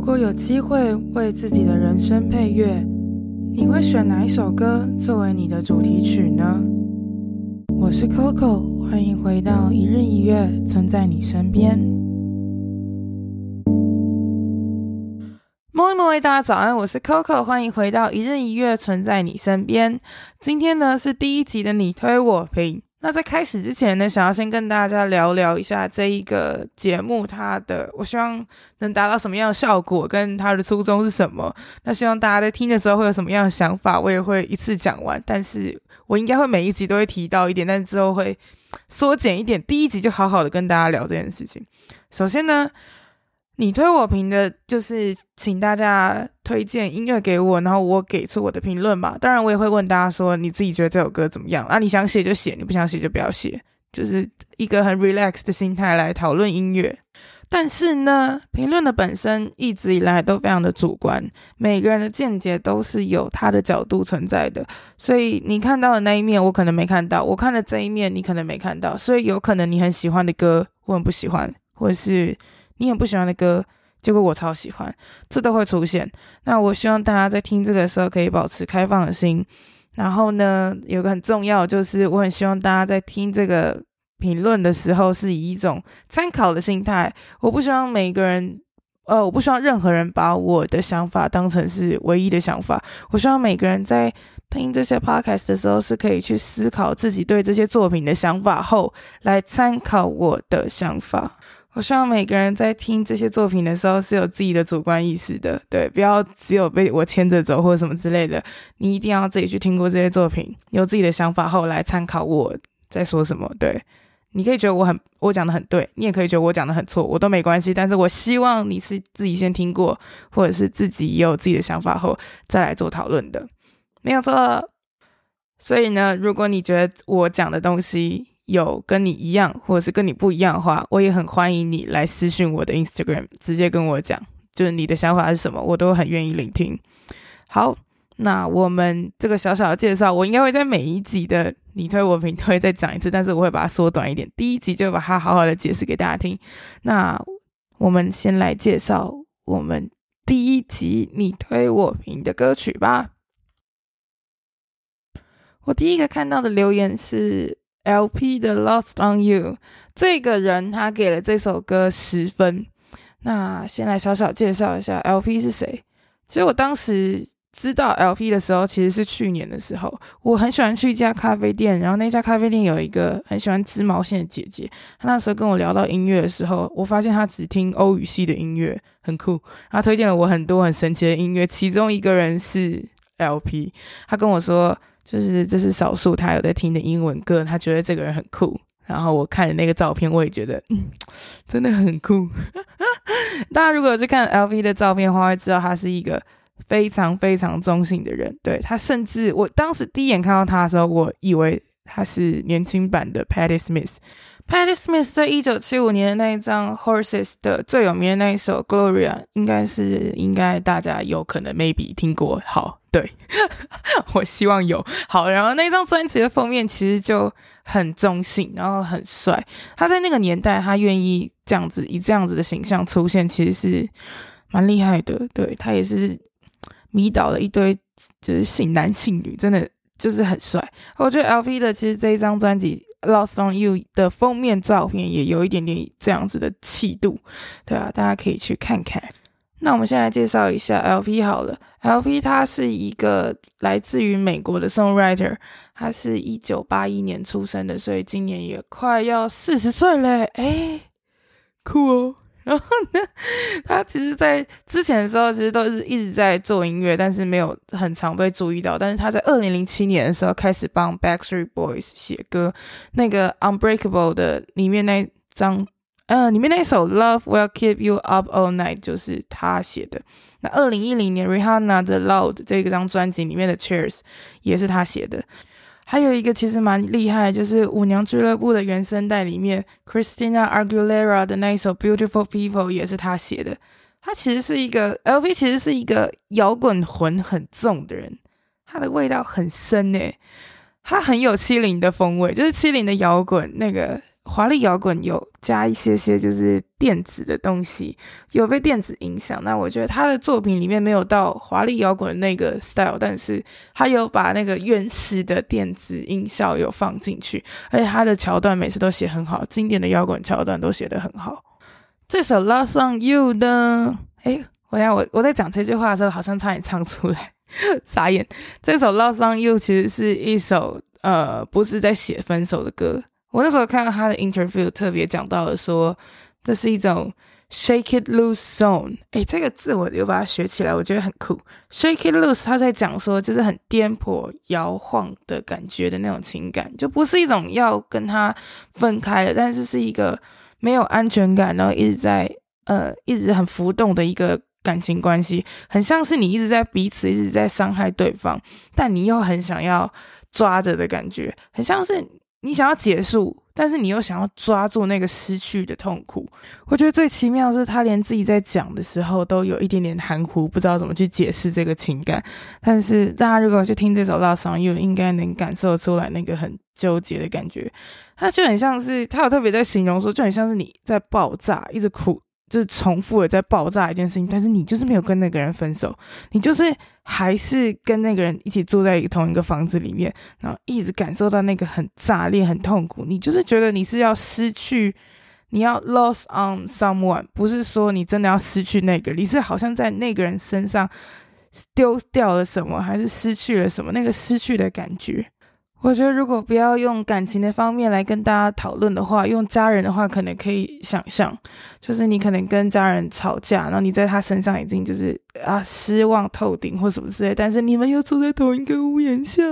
如果有机会为自己的人生配乐，你会选哪一首歌作为你的主题曲呢？我是 Coco，欢迎回到一日一月，存在你身边。莫莫，大家早安，我是 Coco，欢迎回到一日一月，存在你身边。今天呢是第一集的你推我评。那在开始之前呢，想要先跟大家聊聊一下这一个节目，它的我希望能达到什么样的效果，跟它的初衷是什么。那希望大家在听的时候会有什么样的想法，我也会一次讲完。但是我应该会每一集都会提到一点，但之后会缩减一点。第一集就好好的跟大家聊这件事情。首先呢。你推我评的，就是请大家推荐音乐给我，然后我给出我的评论嘛。当然，我也会问大家说，你自己觉得这首歌怎么样？啊，你想写就写，你不想写就不要写，就是一个很 relax 的心态来讨论音乐。但是呢，评论的本身一直以来都非常的主观，每个人的见解都是有他的角度存在的。所以你看到的那一面，我可能没看到；我看的这一面，你可能没看到。所以有可能你很喜欢的歌，我很不喜欢，或者是。你很不喜欢的歌，结果我超喜欢，这都会出现。那我希望大家在听这个时候可以保持开放的心。然后呢，有个很重要，就是我很希望大家在听这个评论的时候是以一种参考的心态。我不希望每个人，呃，我不希望任何人把我的想法当成是唯一的想法。我希望每个人在听这些 podcast 的时候是可以去思考自己对这些作品的想法后，来参考我的想法。我希望每个人在听这些作品的时候是有自己的主观意识的，对，不要只有被我牵着走或者什么之类的。你一定要自己去听过这些作品，有自己的想法后来参考我在说什么。对，你可以觉得我很我讲的很对，你也可以觉得我讲的很错，我都没关系。但是我希望你是自己先听过，或者是自己也有自己的想法后再来做讨论的，没有错。所以呢，如果你觉得我讲的东西，有跟你一样，或者是跟你不一样的话，我也很欢迎你来私讯我的 Instagram，直接跟我讲，就是你的想法是什么，我都很愿意聆听。好，那我们这个小小的介绍，我应该会在每一集的你推我评都会再讲一次，但是我会把它缩短一点，第一集就把它好好的解释给大家听。那我们先来介绍我们第一集你推我评的歌曲吧。我第一个看到的留言是。LP 的 Lost on You 这个人他给了这首歌十分。那先来小小介绍一下 LP 是谁。其实我当时知道 LP 的时候，其实是去年的时候。我很喜欢去一家咖啡店，然后那家咖啡店有一个很喜欢织毛线的姐姐。她那时候跟我聊到音乐的时候，我发现她只听欧语系的音乐，很酷。她推荐了我很多很神奇的音乐，其中一个人是 LP。她跟我说。就是这是少数他有在听的英文歌，他觉得这个人很酷。然后我看了那个照片，我也觉得，嗯，真的很酷。大家如果有去看 LV 的照片的话，会知道他是一个非常非常中性的人。对，他甚至我当时第一眼看到他的时候，我以为他是年轻版的 Patty Smith。Patti Smith 在一九七五年的那一张 Horses 的最有名的那一首 Gloria，应该是应该大家有可能 maybe 听过。好，对，我希望有。好，然后那张专辑的封面其实就很中性，然后很帅。他在那个年代，他愿意这样子以这样子的形象出现，其实是蛮厉害的。对，他也是迷倒了一堆就是性男性女，真的就是很帅。我觉得 LP 的其实这一张专辑。Lost on You 的封面照片也有一点点这样子的气度，对啊，大家可以去看看。那我们先来介绍一下 LP 好了，LP 他是一个来自于美国的 songwriter，他是一九八一年出生的，所以今年也快要四十岁嘞，诶，酷哦。然后呢，他其实，在之前的时候，其实都是一直在做音乐，但是没有很常被注意到。但是他在二零零七年的时候，开始帮 Backstreet Boys 写歌。那个 Unbreakable 的里面那张，呃，里面那首 Love Will Keep You Up All Night 就是他写的。那二零一零年 Rihanna 的 Loud 这个张专辑里面的 Cheers 也是他写的。还有一个其实蛮厉害，就是舞娘俱乐部的原声带里面，Christina Aguilera 的那一首《Beautiful People》也是他写的。他其实是一个 L V，其实是一个摇滚魂很重的人，他的味道很深诶，他很有七零的风味，就是七零的摇滚那个华丽摇滚有加一些些就是电子的东西，有被电子影响。那我觉得他的作品里面没有到华丽摇滚那个 style，但是他有把那个原始的电子音效有放进去，而且他的桥段每次都写很好，经典的摇滚桥段都写得很好。这首《Lost on You》呢，诶，我想我我在讲这句话的时候，好像差点唱出来，傻眼。这首《Lost on You》其实是一首呃，不是在写分手的歌。我那时候看到他的 interview，特别讲到了说，这是一种 shake it loose zone。诶，这个字我又把它学起来，我觉得很酷。shake it loose，他在讲说，就是很颠簸、摇晃的感觉的那种情感，就不是一种要跟他分开的，但是是一个没有安全感，然后一直在呃一直很浮动的一个感情关系，很像是你一直在彼此一直在伤害对方，但你又很想要抓着的感觉，很像是。你想要结束，但是你又想要抓住那个失去的痛苦。我觉得最奇妙的是，他连自己在讲的时候都有一点点含糊，不知道怎么去解释这个情感。但是大家如果去听这首《Last Song》，又》，应该能感受出来那个很纠结的感觉。他就很像是，他有特别在形容说，就很像是你在爆炸，一直哭。就是重复的在爆炸一件事情，但是你就是没有跟那个人分手，你就是还是跟那个人一起住在同一个房子里面，然后一直感受到那个很炸裂、很痛苦。你就是觉得你是要失去，你要 lost on someone，不是说你真的要失去那个，你是好像在那个人身上丢掉了什么，还是失去了什么？那个失去的感觉。我觉得，如果不要用感情的方面来跟大家讨论的话，用家人的话，可能可以想象，就是你可能跟家人吵架，然后你在他身上已经就是啊失望透顶或什么之类，但是你们又住在同一个屋檐下，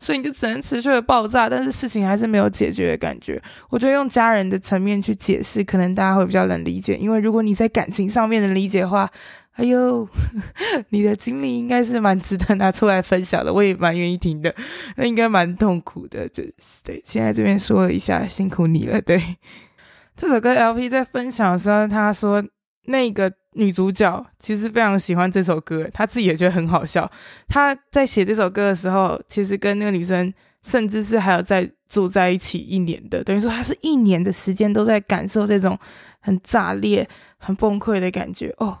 所以你就只能持续的爆炸，但是事情还是没有解决的感觉。我觉得用家人的层面去解释，可能大家会比较能理解，因为如果你在感情上面的理解的话。哎呦，你的经历应该是蛮值得拿出来分享的，我也蛮愿意听的。那应该蛮痛苦的，就是对。现在这边说了一下，辛苦你了。对，这首歌 LP 在分享的时候，他说那个女主角其实非常喜欢这首歌，她自己也觉得很好笑。她在写这首歌的时候，其实跟那个女生甚至是还有在住在一起一年的，等于说她是一年的时间都在感受这种很炸裂、很崩溃的感觉哦。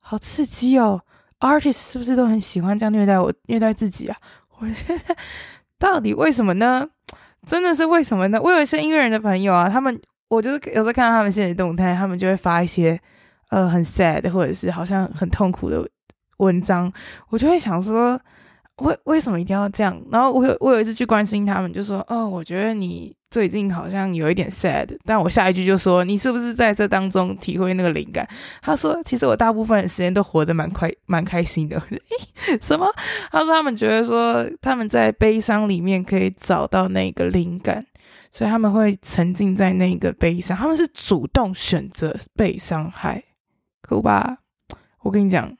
好刺激哦！Artist 是不是都很喜欢这样虐待我、虐待自己啊？我觉得到底为什么呢？真的是为什么呢？我有一些音乐人的朋友啊，他们我就是有时候看到他们现实动态，他们就会发一些呃很 sad 或者是好像很痛苦的文章，我就会想说，为为什么一定要这样？然后我有我有一次去关心他们，就说哦，我觉得你。最近好像有一点 sad，但我下一句就说，你是不是在这当中体会那个灵感？他说，其实我大部分时间都活得蛮快、蛮开心的。什么？他说他们觉得说他们在悲伤里面可以找到那个灵感，所以他们会沉浸在那个悲伤，他们是主动选择被伤害，可吧？我跟你讲。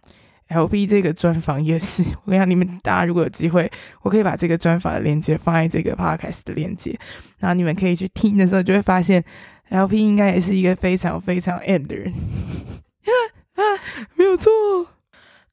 LP 这个专访也是，我跟你讲，你们大家如果有机会，我可以把这个专访的链接放在这个 podcast 的链接，然后你们可以去听的时候，就会发现 LP 应该也是一个非常非常 M 的人，没有错。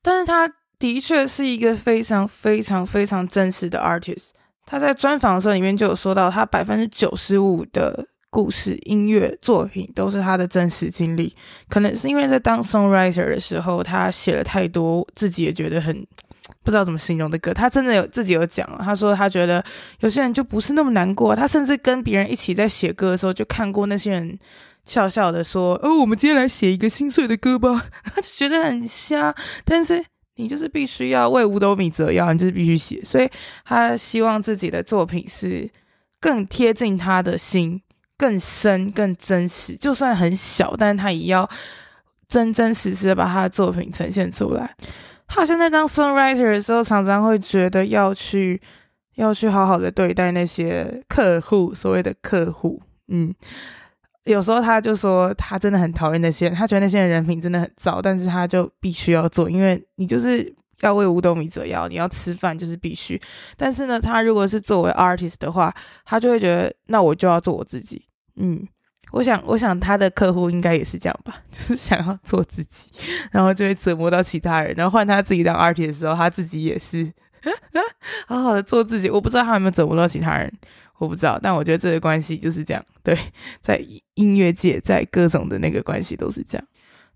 但是他的确是一个非常非常非常真实的 artist。他在专访的时候里面就有说到，他百分之九十五的。故事、音乐作品都是他的真实经历，可能是因为在当 songwriter 的时候，他写了太多自己也觉得很 不知道怎么形容的歌。他真的有自己有讲了，他说他觉得有些人就不是那么难过。他甚至跟别人一起在写歌的时候，就看过那些人笑笑的说：“哦，我们今天来写一个心碎的歌吧。” 他就觉得很瞎。但是你就是必须要为五斗米折腰，你就是必须写。所以他希望自己的作品是更贴近他的心。更深、更真实，就算很小，但是他也要真真实实的把他的作品呈现出来。他好像在当 songwriter 的时候，常常会觉得要去要去好好的对待那些客户，所谓的客户。嗯，有时候他就说他真的很讨厌那些人，他觉得那些人人品真的很糟，但是他就必须要做，因为你就是。要为五斗米折腰，你要吃饭就是必须。但是呢，他如果是作为 artist 的话，他就会觉得，那我就要做我自己。嗯，我想，我想他的客户应该也是这样吧，就是想要做自己，然后就会折磨到其他人。然后换他自己当 R T 的时候，他自己也是 好好的做自己。我不知道他有没有折磨到其他人。我不知道，但我觉得这个关系就是这样。对，在音乐界，在各种的那个关系都是这样。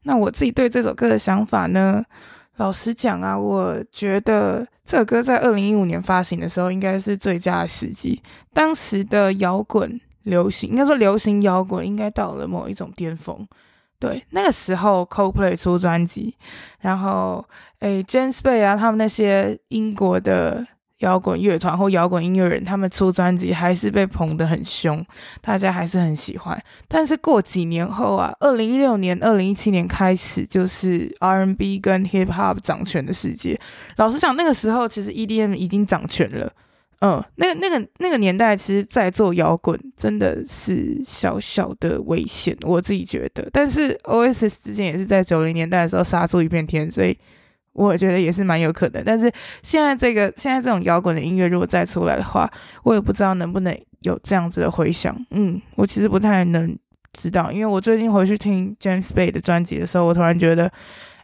那我自己对这首歌的想法呢？老实讲啊，我觉得这首歌在二零一五年发行的时候，应该是最佳的时机。当时的摇滚流行，应该说流行摇滚，应该到了某一种巅峰。对，那个时候 Coldplay 出专辑，然后诶，James Bay 啊，他们那些英国的。摇滚乐团或摇滚音乐人，他们出专辑还是被捧得很凶，大家还是很喜欢。但是过几年后啊，二零一六年、二零一七年开始，就是 R&B 跟 Hip Hop 掌权的世界。老实讲，那个时候其实 EDM 已经掌权了。嗯，那个、那个、那个年代，其实在做摇滚真的是小小的危险，我自己觉得。但是 Oasis 之前也是在九零年代的时候杀出一片天，所以。我觉得也是蛮有可能，但是现在这个现在这种摇滚的音乐如果再出来的话，我也不知道能不能有这样子的回响。嗯，我其实不太能知道，因为我最近回去听 James Bay 的专辑的时候，我突然觉得，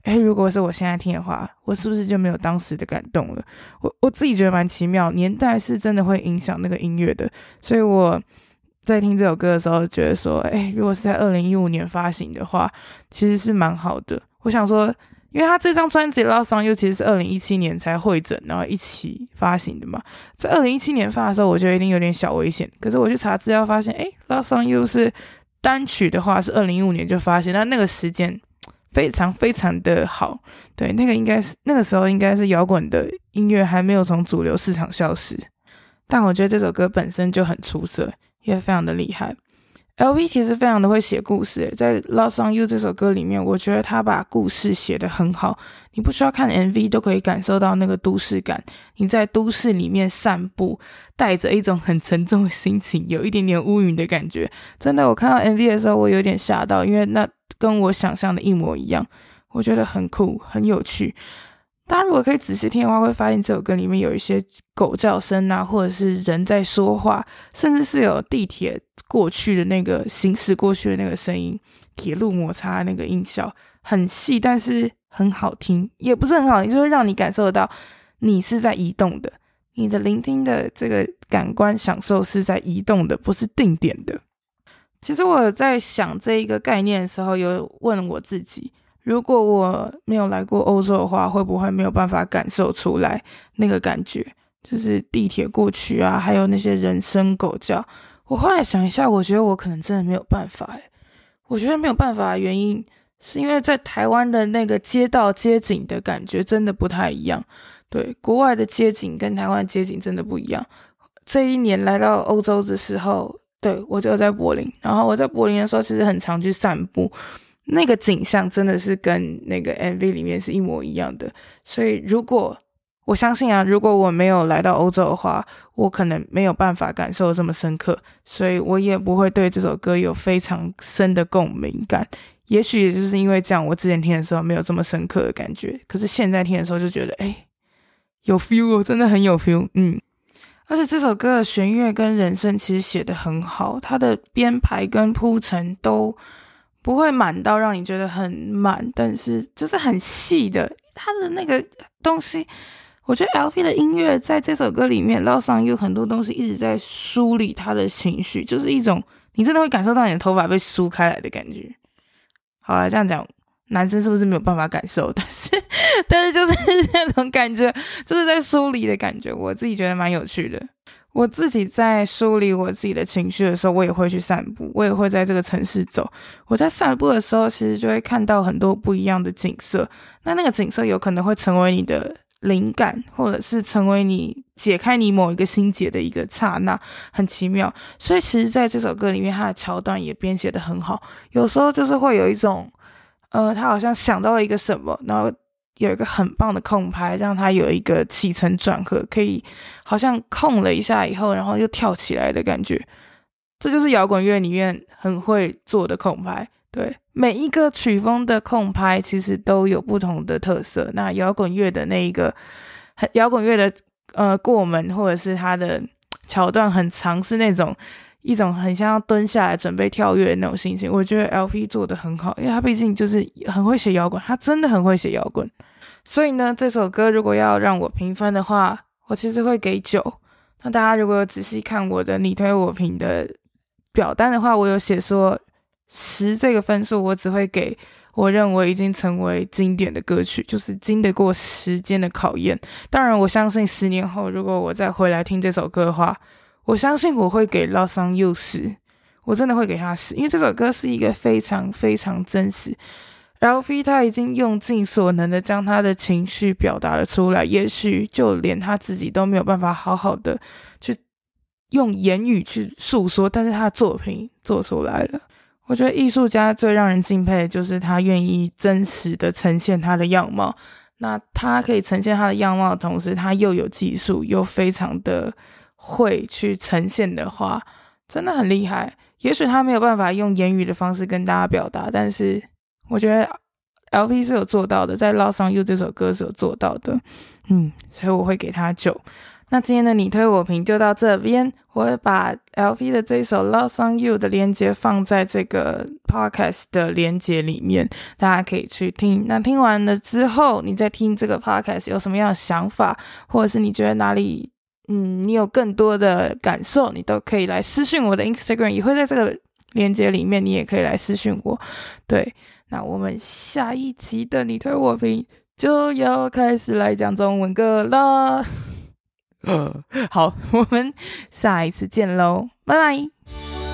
诶，如果是我现在听的话，我是不是就没有当时的感动了？我我自己觉得蛮奇妙，年代是真的会影响那个音乐的，所以我在听这首歌的时候，觉得说，诶，如果是在二零一五年发行的话，其实是蛮好的。我想说。因为他这张专辑《Love Song You》其实是二零一七年才汇整，然后一起发行的嘛。在二零一七年发的时候，我觉得一定有点小危险。可是我去查资料发现，诶，《Love Song You》是单曲的话是二零一五年就发行，那那个时间非常非常的好。对，那个应该是那个时候应该是摇滚的音乐还没有从主流市场消失，但我觉得这首歌本身就很出色，也非常的厉害。LV 其实非常的会写故事，在《Lost on You》这首歌里面，我觉得他把故事写得很好。你不需要看 MV 都可以感受到那个都市感。你在都市里面散步，带着一种很沉重的心情，有一点点乌云的感觉。真的，我看到 MV 的时候，我有点吓到，因为那跟我想象的一模一样。我觉得很酷，很有趣。大家如果可以仔细听的话，会发现这首歌里面有一些狗叫声啊，或者是人在说话，甚至是有地铁过去的那个行驶过去的那个声音，铁路摩擦那个音效，很细，但是很好听，也不是很好听，就是让你感受到你是在移动的，你的聆听的这个感官享受是在移动的，不是定点的。其实我在想这一个概念的时候，有问我自己。如果我没有来过欧洲的话，会不会没有办法感受出来那个感觉？就是地铁过去啊，还有那些人声狗叫。我后来想一下，我觉得我可能真的没有办法。诶，我觉得没有办法的原因是因为在台湾的那个街道街景的感觉真的不太一样。对，国外的街景跟台湾街景真的不一样。这一年来到欧洲的时候，对，我就在柏林，然后我在柏林的时候，其实很常去散步。那个景象真的是跟那个 MV 里面是一模一样的，所以如果我相信啊，如果我没有来到欧洲的话，我可能没有办法感受这么深刻，所以我也不会对这首歌有非常深的共鸣感。也许也就是因为这样，我之前听的时候没有这么深刻的感觉，可是现在听的时候就觉得，哎，有 feel 哦，真的很有 feel，嗯。而且这首歌的弦乐跟人声其实写得很好，它的编排跟铺陈都。不会满到让你觉得很满，但是就是很细的，它的那个东西，我觉得 LP 的音乐在这首歌里面，捞上有很多东西一直在梳理他的情绪，就是一种你真的会感受到你的头发被梳开来的感觉。好了，这样讲，男生是不是没有办法感受？但是，但 是就是那种感觉，就是在梳理的感觉，我自己觉得蛮有趣的。我自己在梳理我自己的情绪的时候，我也会去散步，我也会在这个城市走。我在散步的时候，其实就会看到很多不一样的景色。那那个景色有可能会成为你的灵感，或者是成为你解开你某一个心结的一个刹那，很奇妙。所以，其实在这首歌里面，它的桥段也编写的很好。有时候就是会有一种，呃，他好像想到了一个什么，然后。有一个很棒的空拍，让它有一个起承转合，可以好像空了一下以后，然后又跳起来的感觉。这就是摇滚乐里面很会做的空拍。对，每一个曲风的空拍其实都有不同的特色。那摇滚乐的那一个，摇滚乐的呃过门或者是它的桥段很长，是那种一种很像要蹲下来准备跳跃的那种心情。我觉得 LP 做得很好，因为他毕竟就是很会写摇滚，他真的很会写摇滚。所以呢，这首歌如果要让我评分的话，我其实会给九。那大家如果有仔细看我的你推我评的表单的话，我有写说十这个分数，我只会给我认为已经成为经典的歌曲，就是经得过时间的考验。当然，我相信十年后如果我再回来听这首歌的话，我相信我会给《Lost on You》十，我真的会给他十，因为这首歌是一个非常非常真实。LV 他已经用尽所能的将他的情绪表达了出来，也许就连他自己都没有办法好好的去。用言语去诉说，但是他的作品做出来了。我觉得艺术家最让人敬佩的就是他愿意真实的呈现他的样貌。那他可以呈现他的样貌的同时，他又有技术，又非常的会去呈现的话，真的很厉害。也许他没有办法用言语的方式跟大家表达，但是我觉得 LV 是有做到的，在《Lost on You》这首歌是有做到的。嗯，所以我会给他九。那今天的你推我评就到这边，我会把 LV 的这首《Lost on You》的链接放在这个 Podcast 的链接里面，大家可以去听。那听完了之后，你再听这个 Podcast 有什么样的想法，或者是你觉得哪里，嗯，你有更多的感受，你都可以来私信我的 Instagram，也会在这个链接里面，你也可以来私信我。对，那我们下一集的你推我评就要开始来讲中文歌了。好，我们下一次见喽，拜拜。